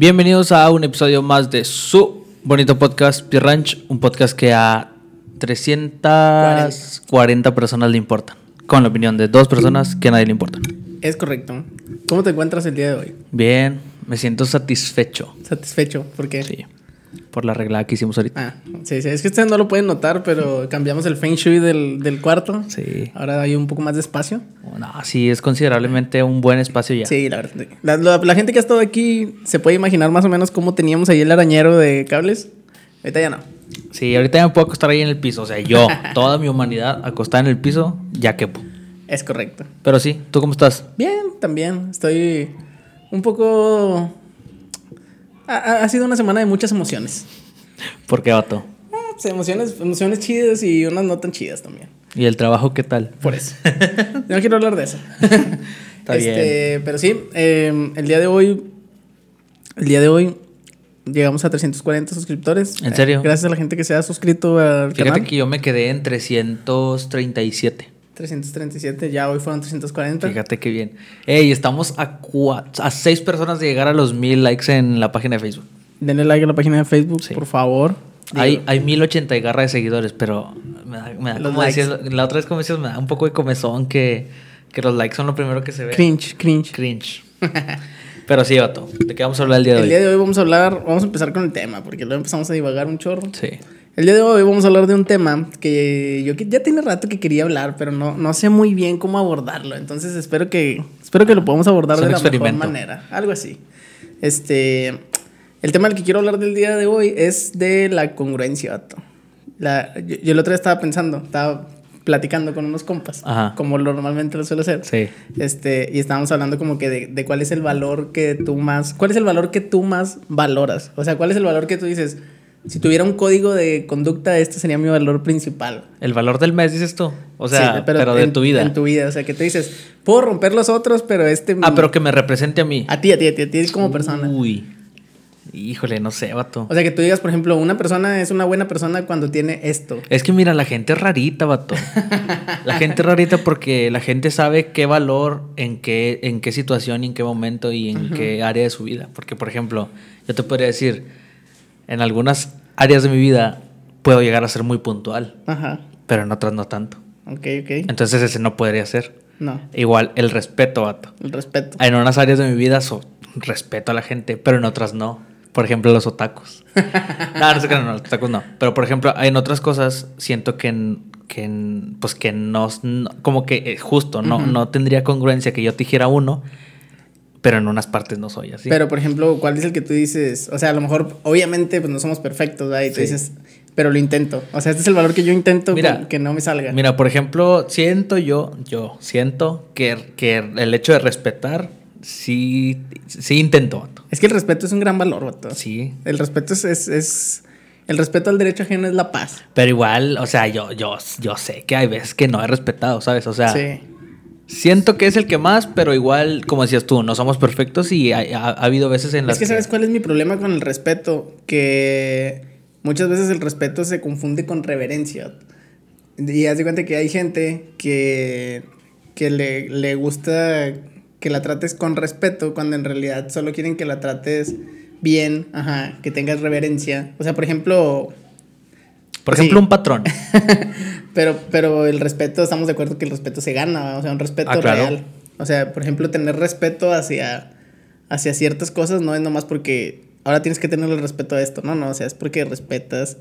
Bienvenidos a un episodio más de su bonito podcast Pierre Ranch, un podcast que a 340 personas le importan, con la opinión de dos personas que a nadie le importan. Es correcto. ¿Cómo te encuentras el día de hoy? Bien, me siento satisfecho. Satisfecho, ¿por qué? Sí, por la regla que hicimos ahorita. Ah, sí, sí, es que ustedes no lo pueden notar, pero cambiamos el feng shui del, del cuarto. Sí. Ahora hay un poco más de espacio. No, sí, es considerablemente un buen espacio ya. Sí, la verdad. La, la- la gente que ha estado aquí se puede imaginar más o menos cómo teníamos ahí el arañero de cables. Ahorita ya no. Sí, ahorita ya me puedo acostar ahí en el piso. O sea, yo, toda mi humanidad acostada en el piso, ya quepo. Es correcto. Pero sí, ¿tú cómo estás? Bien, también. Estoy un poco... Ha, ha- sido una semana de muchas emociones. ¿Por qué, vato? Pues, emociones, emociones chidas y unas no tan chidas también. ¿Y el trabajo qué tal? Por eso. no quiero hablar de eso. Está Este, Pero sí, eh, el día de hoy. El día de hoy llegamos a 340 suscriptores. ¿En serio? Eh, gracias a la gente que se ha suscrito al Fíjate canal. que yo me quedé en 337. 337, ya hoy fueron 340. Fíjate qué bien. Ey, estamos a, a seis personas de llegar a los mil likes en la página de Facebook. Denle like a la página de Facebook, Sí. por favor. Hay, Digo, hay 1080 y garra de seguidores, pero me da, me da como decías- la otra vez como decías, me da un poco de comezón que, que los likes son lo primero que se ve. Cringe, cringe. Cringe. pero sí, vato. ¿De qué vamos a hablar el día de El hoy? día de hoy vamos a hablar, vamos a empezar con el tema, porque luego empezamos a divagar un chorro. Sí. El día de hoy vamos a hablar de un tema que yo ya tiene rato que quería hablar, pero no, no sé muy bien cómo abordarlo. Entonces espero que, espero que lo podamos abordar de la mejor manera. Algo así. Este, el tema del que quiero hablar del día de hoy es de la congruencia. La, yo, yo el otro día estaba pensando, estaba platicando con unos compas, Ajá. como lo normalmente lo suelo hacer. Sí. Este, y estábamos hablando como que de, de cuál es el valor que tú más, cuál es el valor que tú más valoras. O sea, cuál es el valor que tú dices, si tuviera un código de conducta, este sería mi valor principal. El valor del mes, dices tú. O sea, Sí, pero, de en- tu vida. En tu vida, o sea, que tú dices, puedo romper los otros, pero este... Ah, pero que me represente a mí. A ti, a ti, a ti, a ti como persona. Uy. Híjole, no sé, vato. O sea, que tú digas, por ejemplo, una persona es una buena persona cuando tiene esto. Es que mira, la gente es rarita, vato. La gente es rarita porque la gente sabe qué valor, en qué, en qué situación y en qué momento y en qué área de su vida. Porque, por ejemplo, yo te podría decir, en algunas áreas de mi vida puedo llegar a ser muy puntual, Ajá. pero en otras no tanto. Ok, ok. Entonces ese no podría ser. No, Igual, el respeto, vato. el respeto. En unas áreas de mi vida so- respeto a la gente, pero en otras no. Por ejemplo, los otacos. no, no sé qué, no, los otacos no. Pero por ejemplo, en otras cosas siento que, en- que en- pues que no, no- como que eh, justo, no, no tendría congruencia que yo te dijera uno, pero en unas partes no soy así. Pero, por ejemplo, ¿cuál es el que tú dices? O sea, a lo mejor, obviamente, pues no somos perfectos, ¿verdad? Y tú Sí. dices, pero lo intento. O sea, este es el valor que yo intento Mira, que no me salga. Mira, por ejemplo, siento yo, yo siento que, que el hecho de respetar, sí, sí intento, vato. Es que el respeto es un gran valor, vato. Sí. El respeto es, es, es- El respeto al derecho ajeno es la paz. Pero igual, o sea, yo, yo, yo sé que hay veces que no he respetado, ¿sabes? O sea, sí. Siento que es el que más, pero igual, como decías tú, no somos perfectos y ha, ha- ha habido veces en las Es que, ¿sabes cuál es mi problema con el respeto? Que muchas veces el respeto se confunde con reverencia. Y haz de cuenta que hay gente que, que le, le gusta que la trates con respeto cuando en realidad solo quieren que la trates bien, ajá, que tengas reverencia. O sea, por ejemplo, Por Sí. ejemplo, un patrón. pero, pero el respeto, estamos de acuerdo que el respeto se gana, o sea, un respeto Ah, claro. real. O sea, por ejemplo, tener respeto hacia, hacia ciertas cosas no es nomás porque ahora tienes que tener el respeto a esto, no, no, o sea, es porque respetas.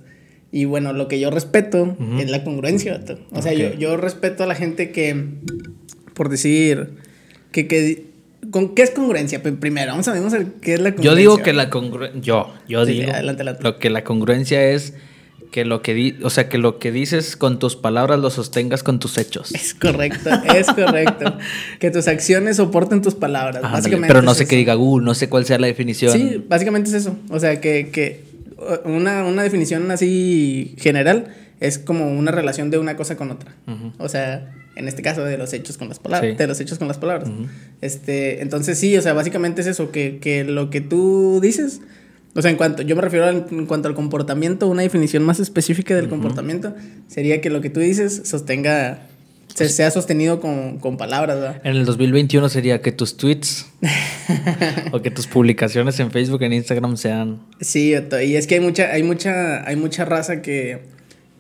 Y bueno, lo que yo respeto Ujú. es la congruencia. O sea, Ok. yo, yo respeto a la gente que, por decir, que, que ¿con qué es congruencia? Pues primero, vamos a ver, qué es la congruencia. Yo digo que la congruencia. Yo, yo sí, digo. adelante, adelante. Lo que la congruencia es que lo que di, o sea, que lo que dices con tus palabras lo sostengas con tus hechos. Es correcto, es correcto. que tus acciones soporten tus palabras. Básicamente pero no es sé qué diga Google, no sé cuál sea la definición. Sí, básicamente es eso. O sea, que, que uh, una, una definición así general es como una relación de una cosa con otra. O sea, en este caso de los hechos con las palabras. Sí. De los hechos con las palabras. Este, entonces sí, o sea, básicamente es eso, que, que lo que tú dices, o sea, en cuanto, yo me refiero al- en cuanto al comportamiento, una definición más específica del comportamiento sería que lo que tú dices sostenga, se, se ha sostenido con, con palabras, ¿verdad? En el 2021 sería que tus tweets o que tus publicaciones en Facebook, en Instagram sean... Sí, y es que hay mucha, hay mucha, hay mucha raza que,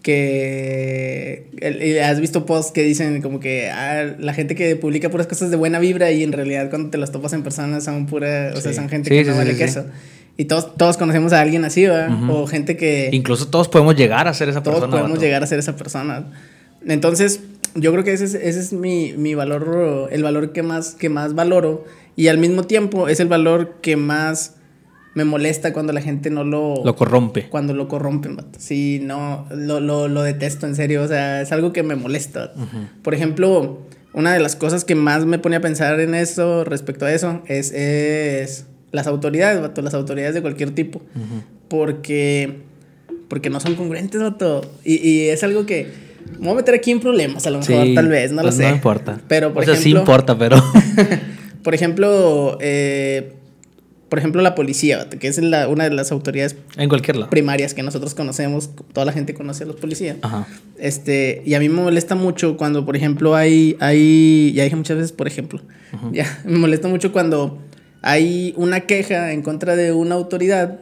que has visto posts que dicen como que ah, la gente que publica puras cosas de buena vibra y en realidad cuando te las topas en persona son pura, o sea, son gente Sí, que sí, no vale sí. queso. Y todos, todos conocemos a alguien así, ¿verdad? Ujú. O gente que Incluso todos podemos llegar a ser esa todos persona. podemos vato. llegar a ser esa persona. Entonces, yo creo que ese es, ese es mi, mi valor, el valor que más, que más valoro. Y al mismo tiempo es el valor que más me molesta cuando la gente no lo... Lo corrompe. cuando lo corrompen, vato. Sí, no, lo, lo, lo detesto en serio. O sea, es algo que me molesta. Por ejemplo, una de las cosas que más me pone a pensar en eso, respecto a eso, es, es las autoridades, vato, las autoridades de cualquier tipo. Porque, porque no son congruentes, vato. Y, y es algo que me voy a meter aquí en problemas, a lo mejor, Sí, tal vez, no pues lo sé. No importa. Pero, por o sea, sí ejemplo, importa, pero... por ejemplo, eh, por ejemplo, la policía, vato, que es la- una de las autoridades en cualquier lado. primarias que nosotros conocemos, toda la gente conoce a los policías. Ajá. Este, y a mí me molesta mucho cuando, por ejemplo, hay, hay, ya dije muchas veces, por ejemplo, ya, me molesta mucho cuando hay una queja en contra de una autoridad,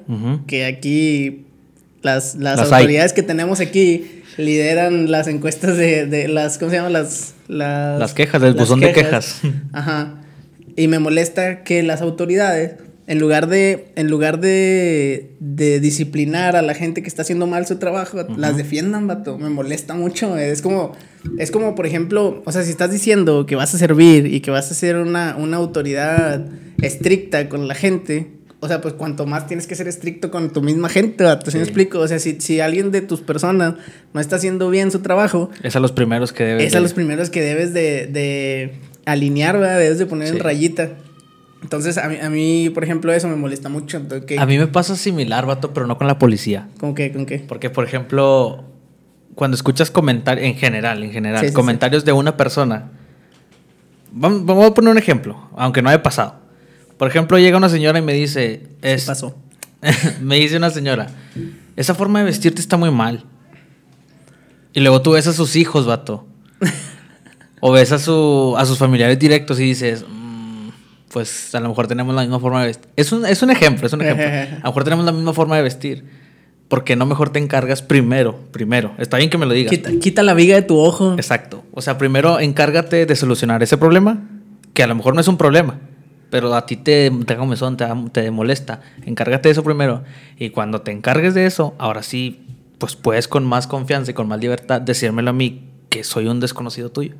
que aquí las, las, Las hay. autoridades que tenemos aquí lideran las encuestas de, de las, ¿cómo se llaman? Las, las, Las quejas, el buzón de quejas. Ajá. Y me molesta que las autoridades, en lugar de, en lugar de, de disciplinar a la gente que está haciendo mal su trabajo, las defiendan, vato. Me molesta mucho. Es como, es como, por ejemplo, o sea, si estás diciendo que vas a servir y que vas a ser una, una autoridad estricta con la gente, o sea, pues cuanto más tienes que ser estricto con tu misma gente. ¿Sí me explico? O sea, si, si alguien de tus personas no está haciendo bien su trabajo, Es a los primeros que debes es a los primeros que debes de, de alinear, ¿verdad? Debes de poner en rayita. Entonces, a mí, a mí, por ejemplo, eso me molesta mucho. A mí me pasa similar, vato, pero no con la policía. ¿Con qué? ¿Con qué? Porque, por ejemplo, cuando escuchas comentarios, en general, en general, Sí, sí, comentarios de una persona, vamos, vamos a poner un ejemplo, aunque no haya pasado. Por ejemplo, llega una señora y me dice, ¿Qué es, pasó? me dice una señora, esa forma de vestirte está muy mal. Y luego tú ves a sus hijos, vato. o ves a, su, a sus familiares directos y dices, "Mm, pues a lo mejor tenemos la misma forma de vestir. Es un, es un ejemplo, es un ejemplo. A lo mejor tenemos la misma forma de vestir. ¿Por qué no mejor te encargas primero? Primero. Está bien que me lo digas. Quita, quita la viga de tu ojo. Exacto. O sea, primero encárgate de solucionar ese problema, que a lo mejor no es un problema, pero a ti te, te da comezón, te, te molesta. Encárgate de eso primero. Y cuando te encargues de eso, ahora sí, pues puedes con más confianza y con más libertad decírmelo a mí que soy un desconocido tuyo.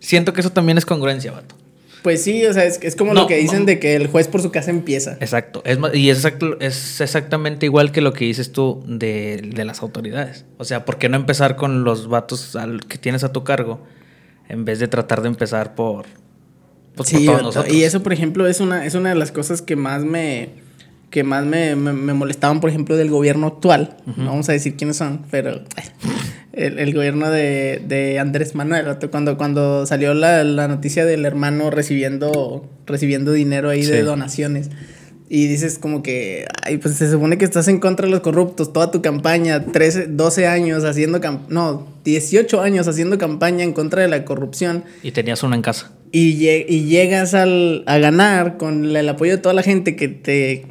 Siento que eso también es congruencia, vato. Pues sí, o sea, es, es como No, lo que dicen de que el juez por su casa empieza. Exacto. Es, y es, exacto- es exactamente igual que lo que dices tú de, de las autoridades. O sea, ¿por qué no empezar con los vatos al- que tienes a tu cargo en vez de tratar de empezar por, pues, por Sí, todos nosotros? y eso, por ejemplo, es una, es una de las cosas que más me que más me, me- me molestaban, por ejemplo, del gobierno actual. No vamos a decir quiénes son, pero el, el gobierno de, de Andrés Manuel, cuando, cuando salió la, la noticia del hermano recibiendo, recibiendo dinero ahí de donaciones. Y dices como que, ay, pues se supone que estás en contra de los corruptos, toda tu campaña, 13, 12 años haciendo, no, 18 años haciendo campaña en contra de la corrupción Y tenías una en casa. y, y llegas al, a ganar con el apoyo de toda la gente que te,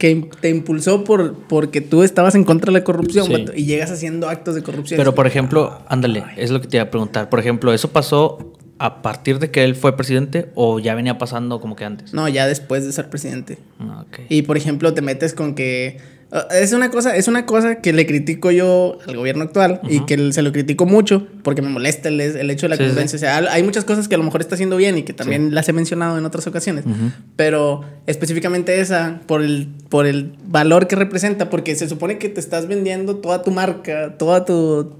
que te impulsó por, porque tú estabas en contra de la corrupción, Sí. y llegas haciendo actos de corrupción. Pero, por ejemplo, ándale, es lo que te iba a preguntar. Por ejemplo, ¿eso pasó a partir de que él fue presidente o ya venía pasando como que antes? No, ya después de ser presidente. Ah. Y por ejemplo, te metes con que ah, es una cosa, es una cosa que le critico yo al gobierno actual y Ujú. que se lo critico mucho porque me molesta el, el hecho de la Sí, sí. congruencia. O sea, hay- muchas cosas que a lo mejor está haciendo bien y que también las he mencionado en otras ocasiones. Ujú. Pero específicamente esa, por el, por el valor que representa, porque se supone que te estás vendiendo toda tu marca, toda tu,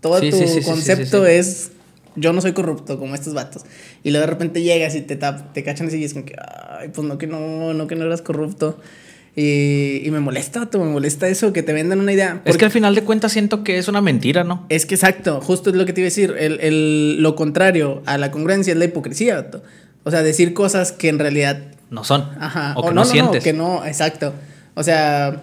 todo Sí, tu sí, sí, sí, sí, concepto sí, sí. es yo no soy corrupto como estos vatos. Y luego de repente llegas y te, te cachan así y es como que, ay, pues no que no, no que no eras corrupto. Y, y me molesta, vato, me molesta eso, que te vendan una idea. Es que al final de cuentas siento que es una mentira, ¿no? es que exacto, justo es lo que te iba a decir. El, el- lo contrario a la congruencia es la hipocresía, vato. O sea, decir cosas que en realidad No son. Ajá. O que no, no, sientes. que no, exacto. O sea,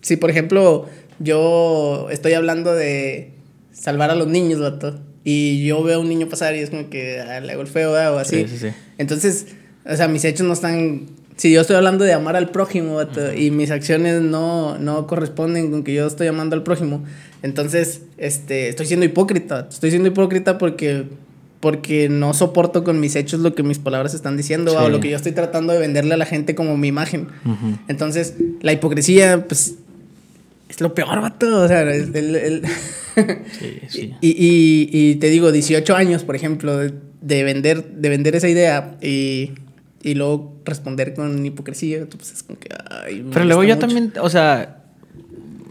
si por ejemplo yo estoy hablando de salvar a los niños, vato, Y yo veo a un niño pasar y es como que ah, le hago el feo o así. Sí, sí, sí. Entonces, o sea, mis hechos no están... Si yo estoy hablando de amar al prójimo vato, y mis acciones no, no corresponden con que yo estoy amando al prójimo, entonces este, estoy siendo hipócrita. Estoy siendo hipócrita porque, porque no soporto con mis hechos lo que mis palabras están diciendo Sí. o lo que yo estoy tratando de venderle a la gente como mi imagen. Entonces, la hipocresía, pues, es lo peor, vato. O sea, el- el- Sí, sí. y, y, y te digo, 18 años, por ejemplo, de, de vender, de vender esa idea y, y luego responder con hipocresía, pues es como que, ay, Pero luego yo mucho. también, o sea,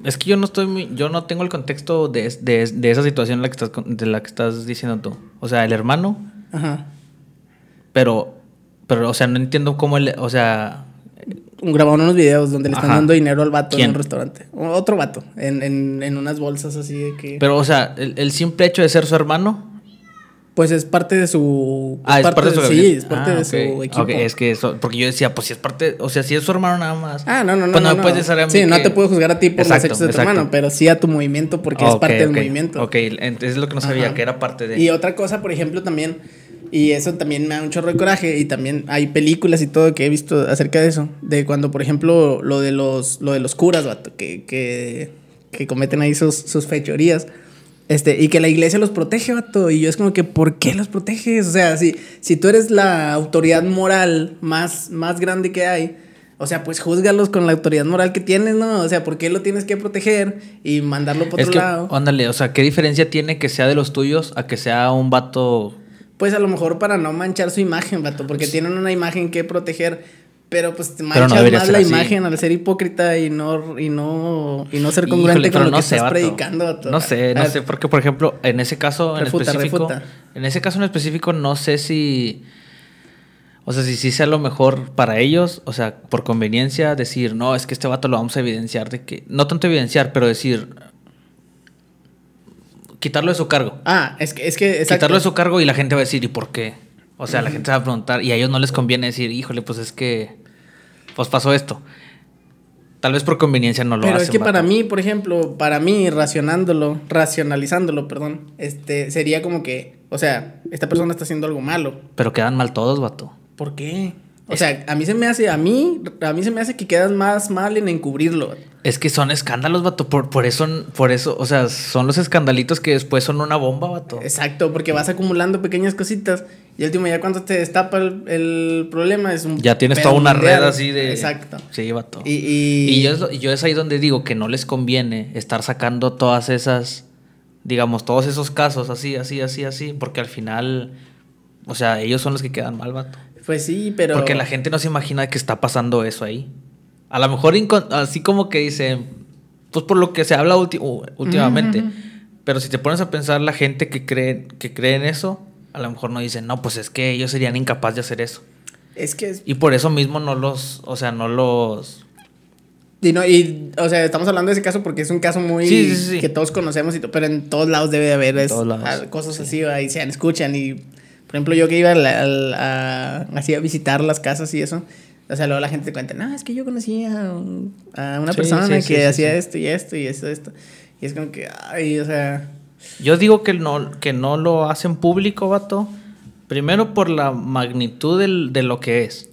es que yo no estoy muy, yo no tengo el contexto de, de, de esa situación la que estás, de la que estás diciendo tú. O sea, el hermano, Ajá. pero, pero, o sea, no entiendo cómo el, o sea, Grabaron unos videos donde le están Ajá. dando dinero al vato ¿Quién? en un restaurante. Otro vato, en, en, en unas bolsas así de que... pero, o sea, el, el simple hecho de ser su hermano. Pues es parte de su... Ah, es parte de su Sí, gabinete. es parte Ah, de su equipo. Es que eso, porque yo decía, pues si es parte, o sea, si es su hermano nada más. Ah, no, no, no. Pues no, no, me puedes a mí Sí, no te puedo juzgar a ti por Exacto, los hechos de tu hermano, pero sí a tu movimiento porque es parte del movimiento. Ok, entonces es lo que no sabía, Ajá. que era parte de. Y otra cosa, por ejemplo, también, y eso también me da un chorro de coraje, y también hay películas y todo que he visto acerca de eso, de cuando, por ejemplo, lo de los, lo de los curas, vato, que, que, que cometen ahí sus, sus fechorías. Este, y que la iglesia los protege, vato. Y yo es como que, ¿por qué los proteges? O sea, si, si tú eres la autoridad moral más, más grande que hay, o sea, pues júzgalos con la autoridad moral que tienes, ¿no? O sea, ¿por qué lo tienes que proteger y mandarlo por es otro que, lado? ándale, o sea, ¿qué diferencia tiene que sea de los tuyos a que sea un vato Pues a lo mejor para no manchar su imagen, vato, porque tienen una imagen que proteger, pero pues te no manchas debería más la así. imagen al ser hipócrita y no y no y no ser congruente Híjole, con lo no que sé, estás vato. predicando. No sé, no ver, sé, porque por ejemplo, en ese caso en Refuta, específico, refuta. en ese caso en específico no sé si o sea, si sí sea lo mejor para ellos, o sea, por conveniencia decir, no, es que este vato lo vamos a evidenciar de que no tanto evidenciar, pero decir quitarlo de su cargo. Ah, es que es que exacto. Quitarlo de su cargo y la gente va a decir, ¿y por qué? O sea, la gente va a preguntar y a ellos no les conviene decir, híjole, pues es que pues pasó esto. Tal vez por conveniencia no lo Pero hacen. es que para mí, por ejemplo, para mí racionándolo, racionalizándolo, perdón, este sería como que, o sea, esta persona está haciendo algo malo. Pero quedan mal todos, vato. ¿Por qué? O sea, a mí se me hace, a mí, a mí se me hace que quedas más mal en encubrirlo. Es que son escándalos, vato. Por, por eso, por eso, o sea, son los escandalitos que después son una bomba, vato. Exacto, porque vas acumulando pequeñas cositas y al último ya cuando te destapa el, el problema es un Ya tienes toda una mundial. red así de. Exacto. Sí, vato. Y, y, Y yo es, yo es ahí donde digo que no les conviene estar sacando todas esas, digamos, todos esos casos así, así, así, así, porque al final, o sea, ellos son los que quedan mal, vato. Pues sí, pero Porque la gente no se imagina que está pasando eso ahí. A lo mejor así como que dicen, pues por lo que se habla últimamente. Pero si te pones a pensar la gente que cree, que cree en eso, a lo mejor no dicen, no, pues es que ellos serían incapaces de hacer eso. es que es- Y por eso mismo no los, o sea, no los... y no y o sea, estamos hablando de ese caso porque es un caso muy Sí, sí, sí. que todos conocemos y pero en todos lados debe de haber es- todos lados, cosas así ahí se escuchan y por ejemplo, yo que iba a, la- al- a- así a visitar las casas y eso, o sea, luego la gente te cuenta, no, es que yo conocí a, un- a una Sí, persona sí, que sí, hacía esto y esto y esto, esto. Y es como que, ay, o sea, Yo digo que no, que no lo hacen público, vato. Primero por la magnitud del- de lo que es.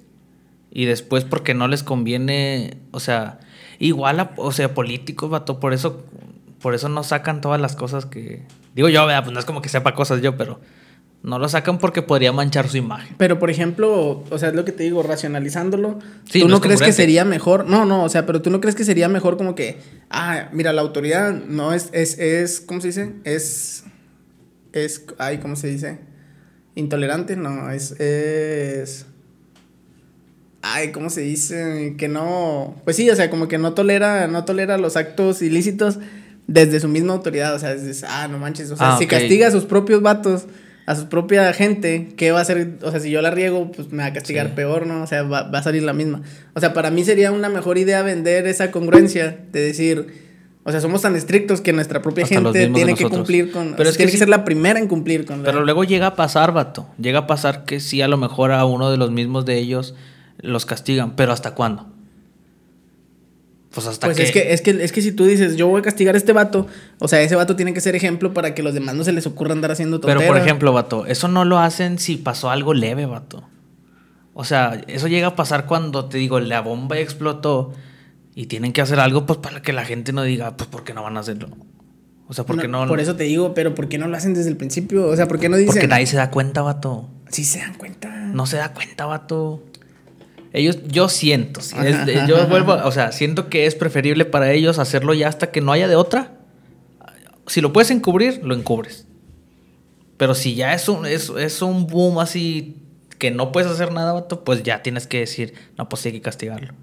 Y después porque no les conviene, o sea, igual a, o sea, políticos, vato, por eso, por eso no sacan todas las cosas que. Digo yo, pues no es como que sepa cosas yo, pero no lo sacan porque podría manchar su imagen. Pero, por ejemplo, o sea, es lo que te digo, racionalizándolo. Sí, ¿Tú no no, es crees que sería mejor? No, no, o sea, pero tú no crees que sería mejor como que, ah, mira, la autoridad no es, es, es, ¿cómo se dice? Es, es, ay, ¿cómo se dice? Intolerante, no, es, es, ay, ¿cómo se dice? Que no, pues sí, o sea, como que no tolera, no tolera los actos ilícitos desde su misma autoridad, o sea, es, ah, no manches, o sea, Ah, si castiga a sus propios vatos, a su propia gente, ¿qué va a hacer? O sea, si yo la riego, pues me va a castigar Sí. peor, ¿no? O sea, va, va a salir la misma. O sea, para mí sería una mejor idea vender esa congruencia de decir, o sea, somos tan estrictos que nuestra propia Hasta gente tiene que cumplir con... Pero o sea, es que tiene que sí- ser la primera en cumplir con la... Pero luego llega a pasar, vato. Llega a pasar que sí, a lo mejor a uno de los mismos de ellos los castigan. Pero ¿hasta cuándo? Pues hasta Pues que... es que, es que es que si tú dices, yo voy a castigar a este vato, o sea, ese vato tiene que ser ejemplo para que los demás no se les ocurra andar haciendo tonteras. Pero por ejemplo, vato, eso no lo hacen si pasó algo leve, vato. O sea, eso llega a pasar cuando te digo, la bomba explotó y tienen que hacer algo pues para que la gente no diga, pues ¿por qué no van a hacerlo? O sea, ¿por qué no? Por eso te digo, pero ¿por qué no lo hacen desde el principio? O sea, ¿por qué no dicen? Porque nadie se da cuenta, vato. Sí se dan cuenta. No se da cuenta, vato. Ellos, yo siento, sí, es- Ajá, yo ajá, vuelvo, ajá. o sea, siento que es preferible para ellos hacerlo ya hasta que no haya de otra. Si lo puedes encubrir, lo encubres. Pero si ya es un, es, es un boom así que no puedes hacer nada, vato, pues ya tienes que decir, no, pues sí hay que castigarlo.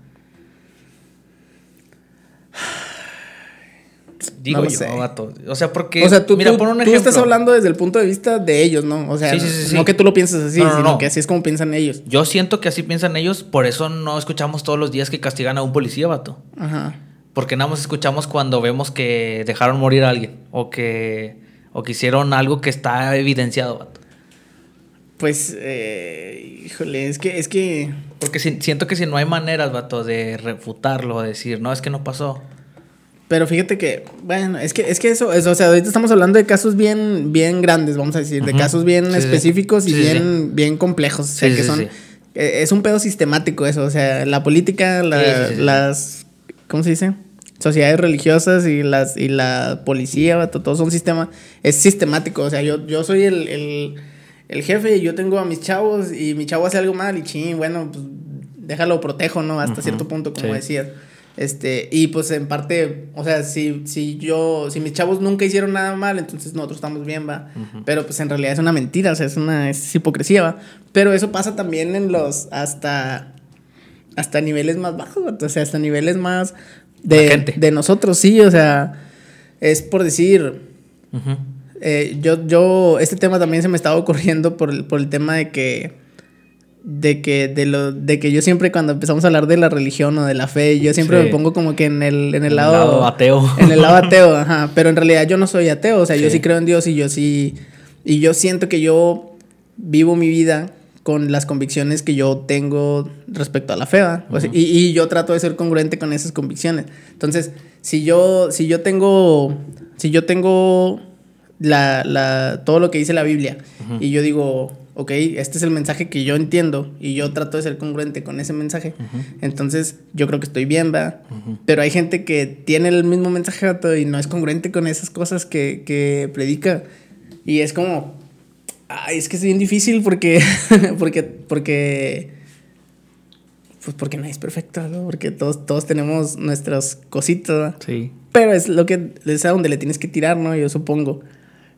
Digo No yo, sé. vato. O sea, porque. o sea, tú, mira, tú- pon un tú estás hablando desde el punto de vista de ellos, ¿no? O sea, Sí, sí, sí, sí. no que tú lo pienses así, No, no, sino no. que así es como piensan ellos. Yo siento que así piensan ellos, por eso no escuchamos todos los días que castigan a un policía, vato. Ajá. Porque nada más escuchamos cuando vemos que dejaron morir a alguien o que, o que hicieron algo que está evidenciado, vato. Pues, eh, híjole, es que, es que, Porque si- siento que si no hay maneras, vato, de refutarlo, de decir, no, es que no pasó. Pero fíjate que, bueno, es que, es que eso, eso, o sea, ahorita estamos hablando de casos bien, bien grandes, vamos a decir, de casos bien Sí, sí. específicos y Sí, bien, bien complejos, o sea, que son, eh, es un pedo sistemático eso, o sea, la política, la- las, ¿cómo se dice? Sociedades religiosas y las y la policía, vato, todo son sistema, es sistemático, o sea, yo, yo soy el, el, el jefe y yo tengo a mis chavos y mi chavo hace algo mal y ching, bueno, pues déjalo protejo, ¿no? Hasta cierto punto, como decías. Este, y pues en parte, o sea, si, si yo, si mis chavos nunca hicieron nada mal, entonces nosotros estamos bien, va. Pero pues en realidad es una mentira, o sea, es una es hipocresía, va. Pero eso pasa también en los, hasta, hasta niveles más bajos, o sea, hasta niveles más de, gente. de nosotros, sí, o sea, es por decir, eh, yo, yo, este tema también se me estaba ocurriendo por el, por el tema de que, de que, de lo, de que yo siempre cuando empezamos a hablar de la religión o de la fe, yo siempre Sí. me pongo como que en el, en el El lado, ateo. En el lado ateo, ajá. Pero en realidad yo no soy ateo, o sea, yo Sí. creo en Dios y yo sí, y yo siento que yo vivo mi vida con las convicciones que yo tengo respecto a la fe, y, y yo trato de ser congruente con esas convicciones. Entonces, si yo, si yo tengo, si yo tengo la, la, todo lo que dice la Biblia y yo digo, ok, este es el mensaje que yo entiendo y yo trato de ser congruente con ese mensaje, Ujú. entonces yo creo que estoy bien, ¿va? Ujú. Pero hay gente que tiene el mismo mensaje y no es congruente con esas cosas que, que predica. Y es como, ay, es que es bien difícil porque, porque, porque, pues porque nadie es perfecto, ¿no? Porque todos, todos tenemos nuestras cositas, ¿va? Sí. Pero es lo que, es a donde le tienes que tirar, ¿no? Yo supongo.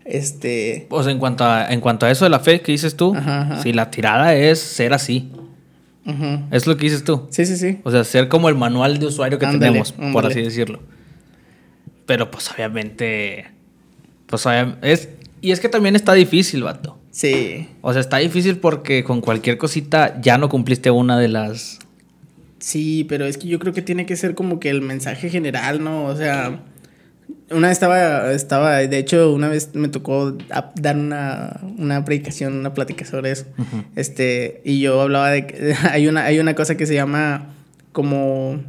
Este, O sea, en cuanto a, en cuanto a eso de la fe que dices tú, Ajá, ajá. si la tirada es ser así. Es lo que dices tú. sí, sí, sí. O sea, ser como el manual de usuario que Ándale, tenemos, por así decirlo. Pero pues obviamente. Pues es. Y es que también está difícil, vato. Sí. O sea, está difícil porque con cualquier cosita ya no cumpliste una de las. Sí, pero es que yo creo que tiene que ser como que el mensaje general, ¿no? O sea, una vez estaba, estaba, de hecho, una vez me tocó dar una, una predicación, una plática sobre eso. Este, y yo hablaba de que hay una, hay una cosa que se llama como,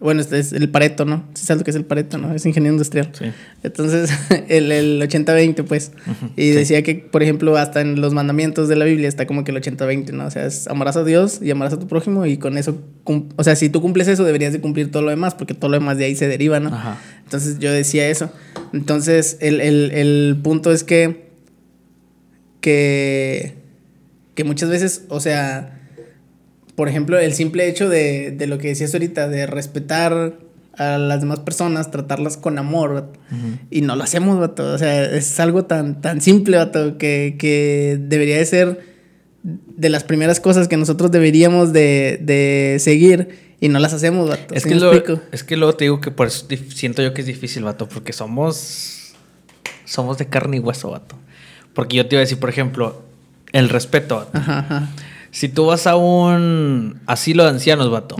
bueno, este es el pareto, ¿no? ¿Sí sabes lo que es el pareto, no? Es ingeniero industrial. Sí. Entonces, el, el 80-20, pues. Y sí. decía que, por ejemplo, hasta en los mandamientos de la Biblia está como que el 80-20, ¿no? O sea, es amarás a Dios y amarás a tu prójimo y con eso, o sea, si tú cumples eso, deberías de cumplir todo lo demás, porque todo lo demás de ahí se deriva, ¿no? Ajá. Entonces yo decía eso. Entonces, el, el- el punto es que, que, que muchas veces, o sea, por ejemplo, el simple hecho de, de lo que decías ahorita, de respetar a las demás personas, tratarlas con amor, vato, y no lo hacemos, vato. O sea, es algo tan, tan simple, vato, que, que debería de ser de las primeras cosas que nosotros deberíamos de, de seguir y no las hacemos, vato. Es ¿Sí que, lo- es que luego te digo que por eso siento yo que es difícil, vato, porque somos. Somos de carne y hueso, vato. Porque yo te iba a decir, por ejemplo, el respeto, vato. Ajá, ajá. Si tú vas a un asilo de ancianos, vato,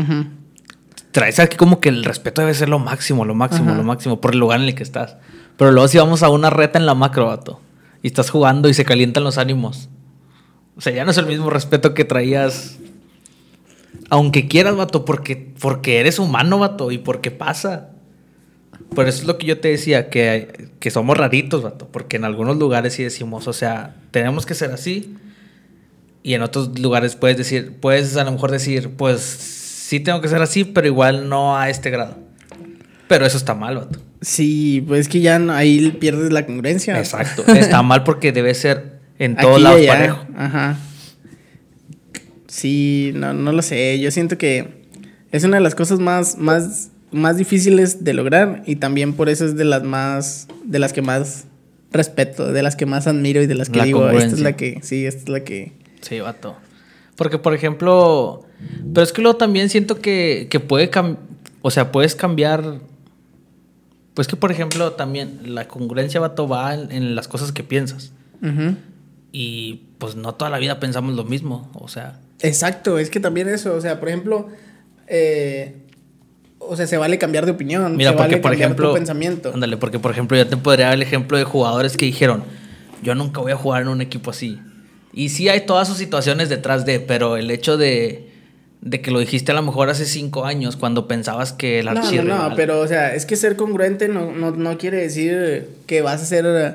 traes aquí como que el respeto debe ser lo máximo, lo máximo, lo máximo, por el lugar en el que estás. Pero luego si vamos a una reta en la macro, vato, y estás jugando y se calientan los ánimos. O sea, ya no es el mismo respeto que traías Aunque quieras, vato, porque, porque eres humano, vato, y porque pasa. Por eso es lo que yo te decía, que, que somos raritos, vato, porque en algunos lugares sí decimos, o sea, tenemos que ser así. Y en otros lugares puedes decir, puedes a lo mejor decir, pues sí tengo que ser así, pero igual no a este grado. Pero eso está mal, vato. Sí, pues es que ya ahí pierdes la congruencia. Exacto. Está mal porque debe ser en todos lados parejo. Ajá. Sí, no, no lo sé. Yo siento que es una de las cosas más, más, más difíciles de lograr y también por eso es de las más, de las que más respeto, de las que más admiro y de las que La digo, esta es la que, sí, esta es la que... Sí, vato. Porque, por ejemplo, pero es que luego también siento que, que puede cambiar, o sea, puedes cambiar, pues que, por ejemplo, también la congruencia, vato, va en, en las cosas que piensas. Y pues no toda la vida pensamos lo mismo, o sea, Exacto, es que también eso, o sea, por ejemplo, eh, o sea, se vale cambiar de opinión, mira, se porque, vale por ejemplo, tu pensamiento. ándale, porque, por ejemplo, yo te podría dar el ejemplo de jugadores que dijeron, yo nunca voy a jugar en un equipo así. Y sí hay todas sus situaciones detrás de, pero el hecho de, de que lo dijiste a lo mejor hace cinco años, cuando pensabas que el No, no, no, pero, o sea, es que ser congruente no, no, no quiere decir que vas a ser, eh,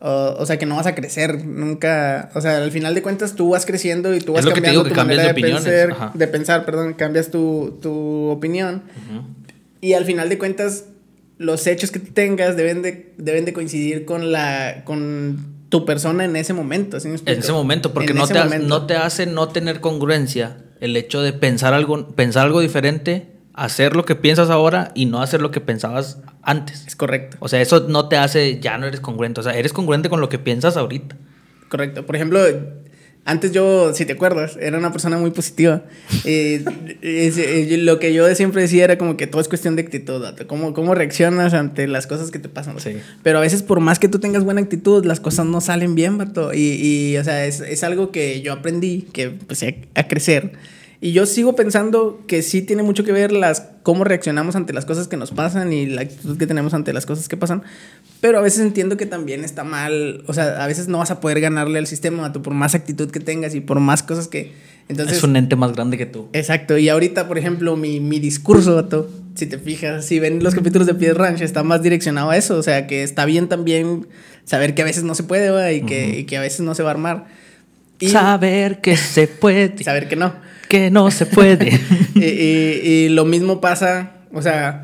o, sea, que no vas a crecer nunca, o sea, al final de cuentas tú vas creciendo y tú Es vas lo que te cambiando tu manera de opiniones, pensar, ajá. de pensar, perdón, cambias tu, tu opinión. Y al final de cuentas los hechos que tengas deben de, deben de coincidir con la, con tu persona en ese momento, ¿sí me En ese momento, porque En no ese te, momento. no te hace no tener congruencia el hecho de pensar algo, pensar algo diferente, hacer lo que piensas ahora y no hacer lo que pensabas antes. Es correcto. O sea, eso no te hace, ya no eres congruente. O sea, eres congruente con lo que piensas ahorita. Correcto. Por ejemplo, antes yo, si te acuerdas, era una persona muy positiva. Eh, es- lo que yo siempre decía era como que todo es cuestión de actitud. ¿Cómo, cómo reaccionas ante las cosas que te pasan? Sí. Pero a veces, por más que tú tengas buena actitud, las cosas no salen bien, vato. Y, y, o sea, es, es algo que yo aprendí, que empecé a, a crecer. Y yo sigo pensando que sí tiene mucho que ver las cómo reaccionamos ante las cosas que nos pasan y la actitud que tenemos ante las cosas que pasan. Pero a veces entiendo que también está mal. O sea, a veces no vas a poder ganarle al sistema, vato, por más actitud que tengas y por más cosas que. Entonces. es un ente más grande que tú. Exacto, y ahorita, por ejemplo, mi, mi discurso, vato, si te fijas, si ven los capítulos de Pied Ranch, está más direccionado a eso, o sea, que está bien también saber que a veces no se puede, ¿va? y, que, y que a veces no se va a armar. Y Saber que se puede, saber que no. que no se puede. y, y- y lo mismo pasa, o sea,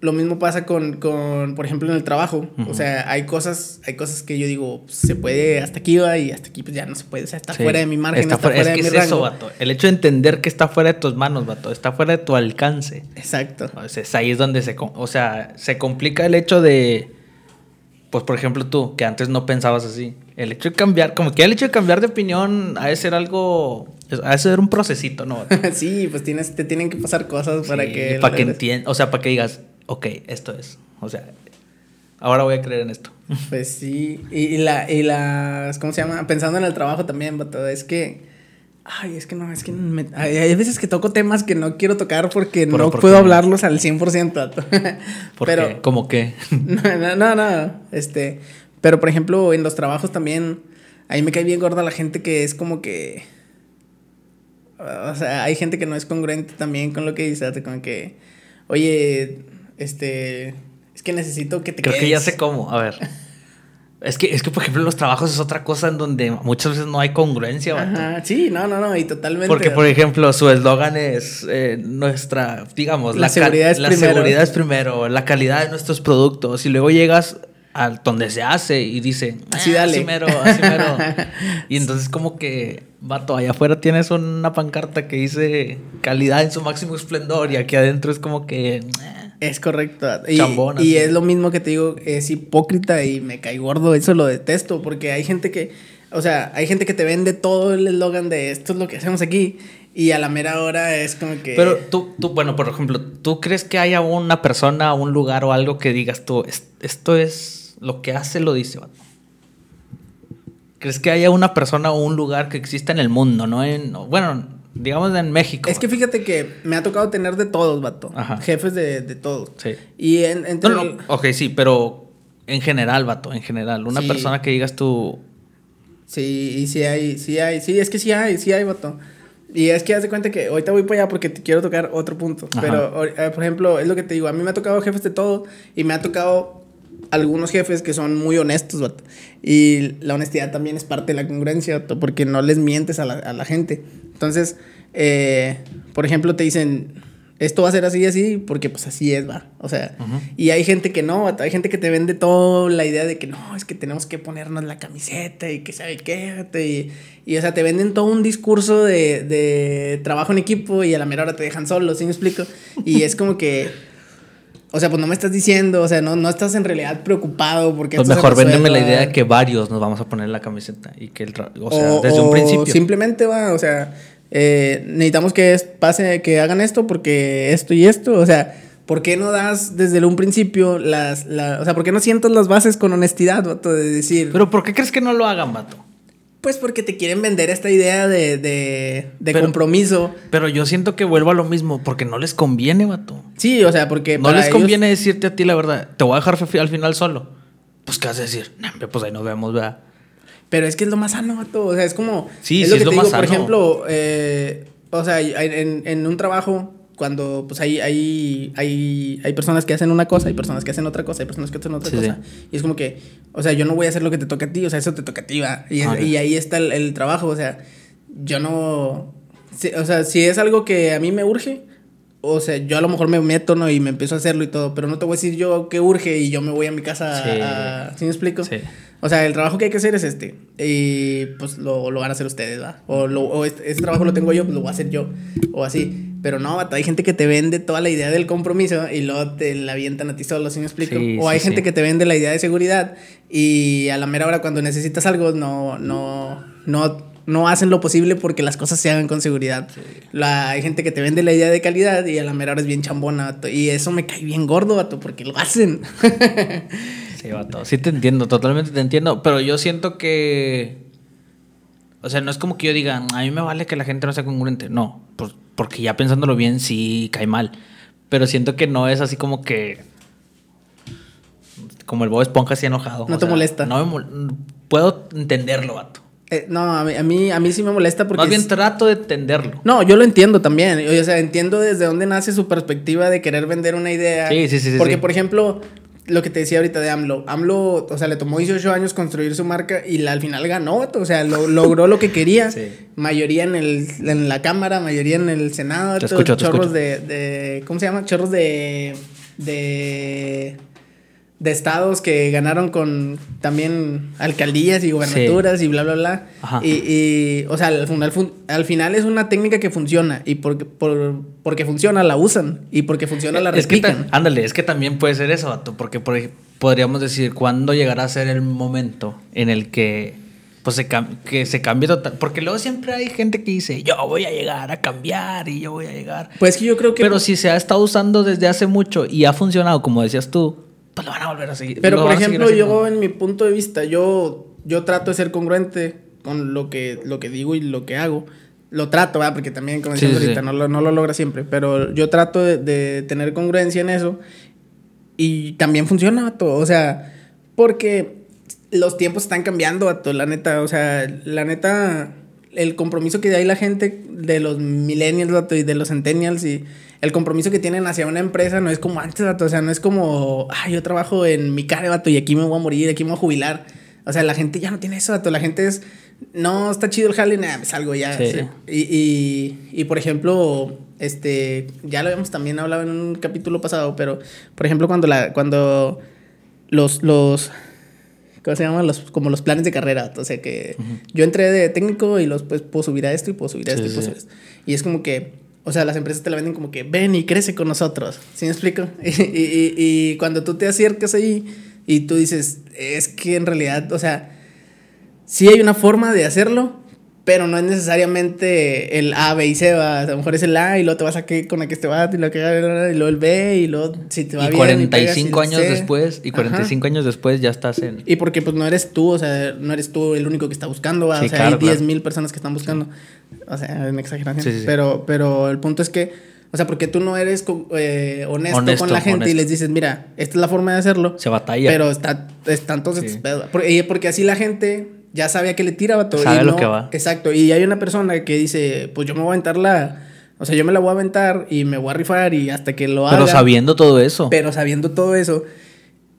lo mismo pasa con, con, por ejemplo, en el trabajo. O sea, hay cosas, hay cosas que yo digo, pues, se puede hasta aquí va y hasta aquí pues ya no se puede. O sea, está Sí. fuera de mi margen, está, fuera- fuera es de que mi es rango. eso, vato. El hecho de entender que está fuera de tus manos, vato. Está fuera de tu alcance. Exacto. O sea, es ahí es donde se, o sea, se complica el hecho de, pues por ejemplo tú, que antes no pensabas así. El hecho de cambiar, como que el hecho de cambiar de opinión ha de ser algo, ha de ser un procesito, ¿no? sí, pues tienes, te tienen que pasar cosas para Sí, que... para que entiendas, o sea, para que digas, ok, esto es, o sea, ahora voy a creer en esto. Pues sí, y, y la, y las, ¿cómo se llama? Pensando en el trabajo también, vato, es que, ay, es que no, es que me- hay, hay veces que toco temas que no quiero tocar porque no ¿por puedo qué? hablarlos al 100%, vato. Porque, Pero, como que, no, no, no, no, este, pero por ejemplo, en los trabajos también, ahí me cae bien gorda la gente que es como que, o sea, hay gente que no es congruente también con lo que dice, como que, oye, este, es que necesito que te creo que ya quedes". sé cómo, a ver. Es que, es que, por ejemplo, los trabajos es otra cosa en donde muchas veces no hay congruencia. Ajá, sí, no, no, no, y totalmente. Porque, por ejemplo, su eslogan es eh, nuestra, digamos, La ca- seguridad es la primero. seguridad es primero, la calidad de nuestros productos. Y luego llegas a donde se hace y dice, Así "Ah, dale". Así mero, así mero. y entonces, como que, vato, allá afuera tienes una pancarta que dice calidad en su máximo esplendor. Y aquí adentro es como que. Es correcto. Y, Chambón, y es lo mismo que te digo, es hipócrita y me cae gordo, eso lo detesto, porque hay gente que, o sea, hay gente que te vende todo el eslogan de esto es lo que hacemos aquí, y a la mera hora es como que... Pero tú, tú, bueno, por ejemplo, ¿tú crees que haya una persona, un lugar o algo que digas tú, "Es- esto es lo que hace, lo dice, vato"? ¿Crees que haya una persona o un lugar que exista en el mundo, no en, no- bueno, digamos en México? es que fíjate que me ha tocado tener de todos, vato. Ajá. Jefes de, de todos. Sí. Y en, entre No, no, el- ok, sí, pero en general, vato, en general. Una Sí. persona que digas tú, Sí, y sí hay, sí hay, sí, es que sí hay, sí hay, vato. Y es que haz de cuenta que ahorita voy para allá porque te quiero tocar otro punto. Ajá. Pero, eh, por ejemplo, es lo que te digo. A mí me ha tocado jefes de todo y me ha tocado algunos jefes que son muy honestos, vato. Y la honestidad también es parte de la congruencia, vato, porque no les mientes a la, a la gente. Entonces, eh, por ejemplo, te dicen, esto va a ser así y así, porque pues así es, va. O sea, Ujú. y hay gente que no, vato, hay gente que te vende toda la idea de que no, es que tenemos que ponernos la camiseta y que sabe qué, vato, y, y o sea, te venden todo un discurso de, de trabajo en equipo y a la mera hora te dejan solo, ¿sí me explico? Y es como que, o sea, pues no me estás diciendo, o sea, no, no estás en realidad preocupado porque Pues mejor véndeme la idea de que varios nos vamos a poner la camiseta y que el o sea, O- desde un principio. Simplemente va, o sea, eh, necesitamos que pase, que hagan esto porque esto y esto, o sea, ¿por qué no das desde un principio las, la, o sea, ¿por qué no sientas las bases con honestidad, vato, de decir, Pero ¿por qué crees que no lo hagan, vato? Pues porque te quieren vender esta idea de, de, de Pero- compromiso? Pero yo siento que vuelvo a lo mismo, porque no les conviene, vato. Sí, o sea, porque No para les ellos- conviene decirte a ti la verdad. Te voy a dejar al final solo. Pues, ¿qué vas a decir? Nah, pues ahí nos vemos, ¿verdad? Pero es que es lo más sano, vato. O sea, es como. Sí, es sí, lo que es lo te más digo, por sano. ejemplo, eh, o sea, en, en un trabajo, cuando pues hay, hay, hay, hay personas que hacen una cosa, hay personas que hacen otra cosa, hay personas que hacen otra Sí, cosa. Y es como que, o sea, yo no voy a hacer lo que te toca a ti, o sea, eso te toca a ti, va. Y, es- y ahí está el, el trabajo, o sea, yo no. si- o sea, si es algo que a mí me urge. O sea, yo a lo mejor me meto, ¿no? Y me empiezo a hacerlo y todo, pero no te voy a decir yo que urge y yo me voy a mi casa Sí. a... ¿Sí me explico? Sí. O sea, el trabajo que hay que hacer es este. Y pues lo, lo van a hacer ustedes, ¿va? O, lo, o este, este trabajo lo tengo yo, pues lo voy a hacer yo. O así. Pero no, hay gente que te vende toda la idea del compromiso y luego te la avientan a ti solo, ¿sí me explico? Sí, o hay sí, gente sí. que te vende la idea de seguridad y a la mera hora cuando necesitas algo no, no, no, no hacen lo posible porque las cosas se hagan con seguridad. La, hay gente que te vende la idea de calidad y a la mera hora es bien chambona, vato. Y eso me cae bien gordo, vato, porque lo hacen. Sí, vato. Sí te entiendo, totalmente te entiendo. Pero yo siento que. O sea, no es como que yo diga, a mí me vale que la gente no sea congruente. No, pues, porque ya pensándolo bien, sí cae mal. Pero siento que no es así como que. Como el Bob Esponja así enojado. No O te sea, molesta. No me mol- Puedo entenderlo, vato. Eh, no, a mí, a mí, a mí sí me molesta porque... Más bien trato de entenderlo. No, yo lo entiendo también. O sea, entiendo desde dónde nace su perspectiva de querer vender una idea. Sí, sí, sí, sí, Porque, sí. por ejemplo, lo que te decía ahorita de AMLO. AMLO, o sea, le tomó 18 años construir su marca y la- al final ganó. O sea, lo- logró lo que quería. Sí. Mayoría en, el, en la Cámara, mayoría en el Senado. Te escucho, chorros. De, de... ¿Cómo se llama? Chorros de... De... De estados que ganaron con también alcaldías y gobernaturas y bla, bla, bla. Ajá. Y, y, o sea, al final, fun- al final es una técnica que funciona. Y porque, por, porque funciona, la usan. Y porque funciona, la es que replican. ándale, es que también puede ser eso, vato, porque por podríamos decir cuándo llegará a ser el momento en el que pues se que se cambie total, porque luego siempre hay gente que dice, "Yo voy a llegar a cambiar y yo voy a llegar." Pues que yo creo que. Pero si se ha estado usando desde hace mucho y ha funcionado, como decías tú, pues lo van a volver a seguir. Pero por ejemplo, yo en mi punto de vista, yo, yo trato de ser congruente con lo que, lo que digo y lo que hago. Lo trato, ¿verdad? Porque también, como Sí, ahorita, sí. No, lo, no lo logra siempre. Pero yo trato de, de tener congruencia en eso. Y también funciona, vato. O sea, porque los tiempos están cambiando, vato, la neta. O sea, la neta, el compromiso que hay la gente de los millennials, vato, y de los centennials y el compromiso que tienen hacia una empresa no es como antes, vato. O sea, no es como, ah, yo trabajo en mi cara, vato, y aquí me voy a morir, aquí me voy a jubilar. O sea, la gente ya no tiene eso, vato. La gente es, no, está chido el jale, nada, me salgo ya. Sí. Sí. Y, y, y, por ejemplo, este, ya lo habíamos también hablado en un capítulo pasado, pero por ejemplo, cuando la, cuando los, los, ¿cómo se llaman? Los, como los planes de carrera. O sea que yo entré de técnico y los pues puedo subir a esto y puedo subir a Sí, esto y puedo subir a esto. Y es como que, o sea, las empresas te la venden como que ven y crece con nosotros. ¿Sí me explico? Y, y- y cuando tú te acercas ahí y tú dices, es que en realidad, o sea, sí hay una forma de hacerlo, pero no es necesariamente el A, B y C, va. A lo mejor es el A y luego te vas a que con la que este va y luego, y el B y luego si te va y bien. 45 pegas, y el años C. después, y Ajá. 45 años después ya estás en Y porque pues no eres tú, o sea, no eres tú el único que está buscando, ¿va? Sí, o sea, claro, hay 10 claro. mil personas que están buscando. O sea, en exageración. Sí, sí, sí. Pero, pero el punto es que, o sea, porque tú no eres eh, honesto, Honesto, con la gente y honesto. les dices, mira, esta es la forma de hacerlo. se batalla. Pero está, están todos Sí. estos pedos. Porque, y porque así la gente ya sabe a qué le tira, vato. Sabe y a lo no- que va. Exacto. Y hay una persona que dice, pues yo me voy a aventar la. O sea, yo me la voy a aventar y me voy a rifar y hasta que lo haga. Pero sabiendo todo eso. Pero sabiendo todo eso.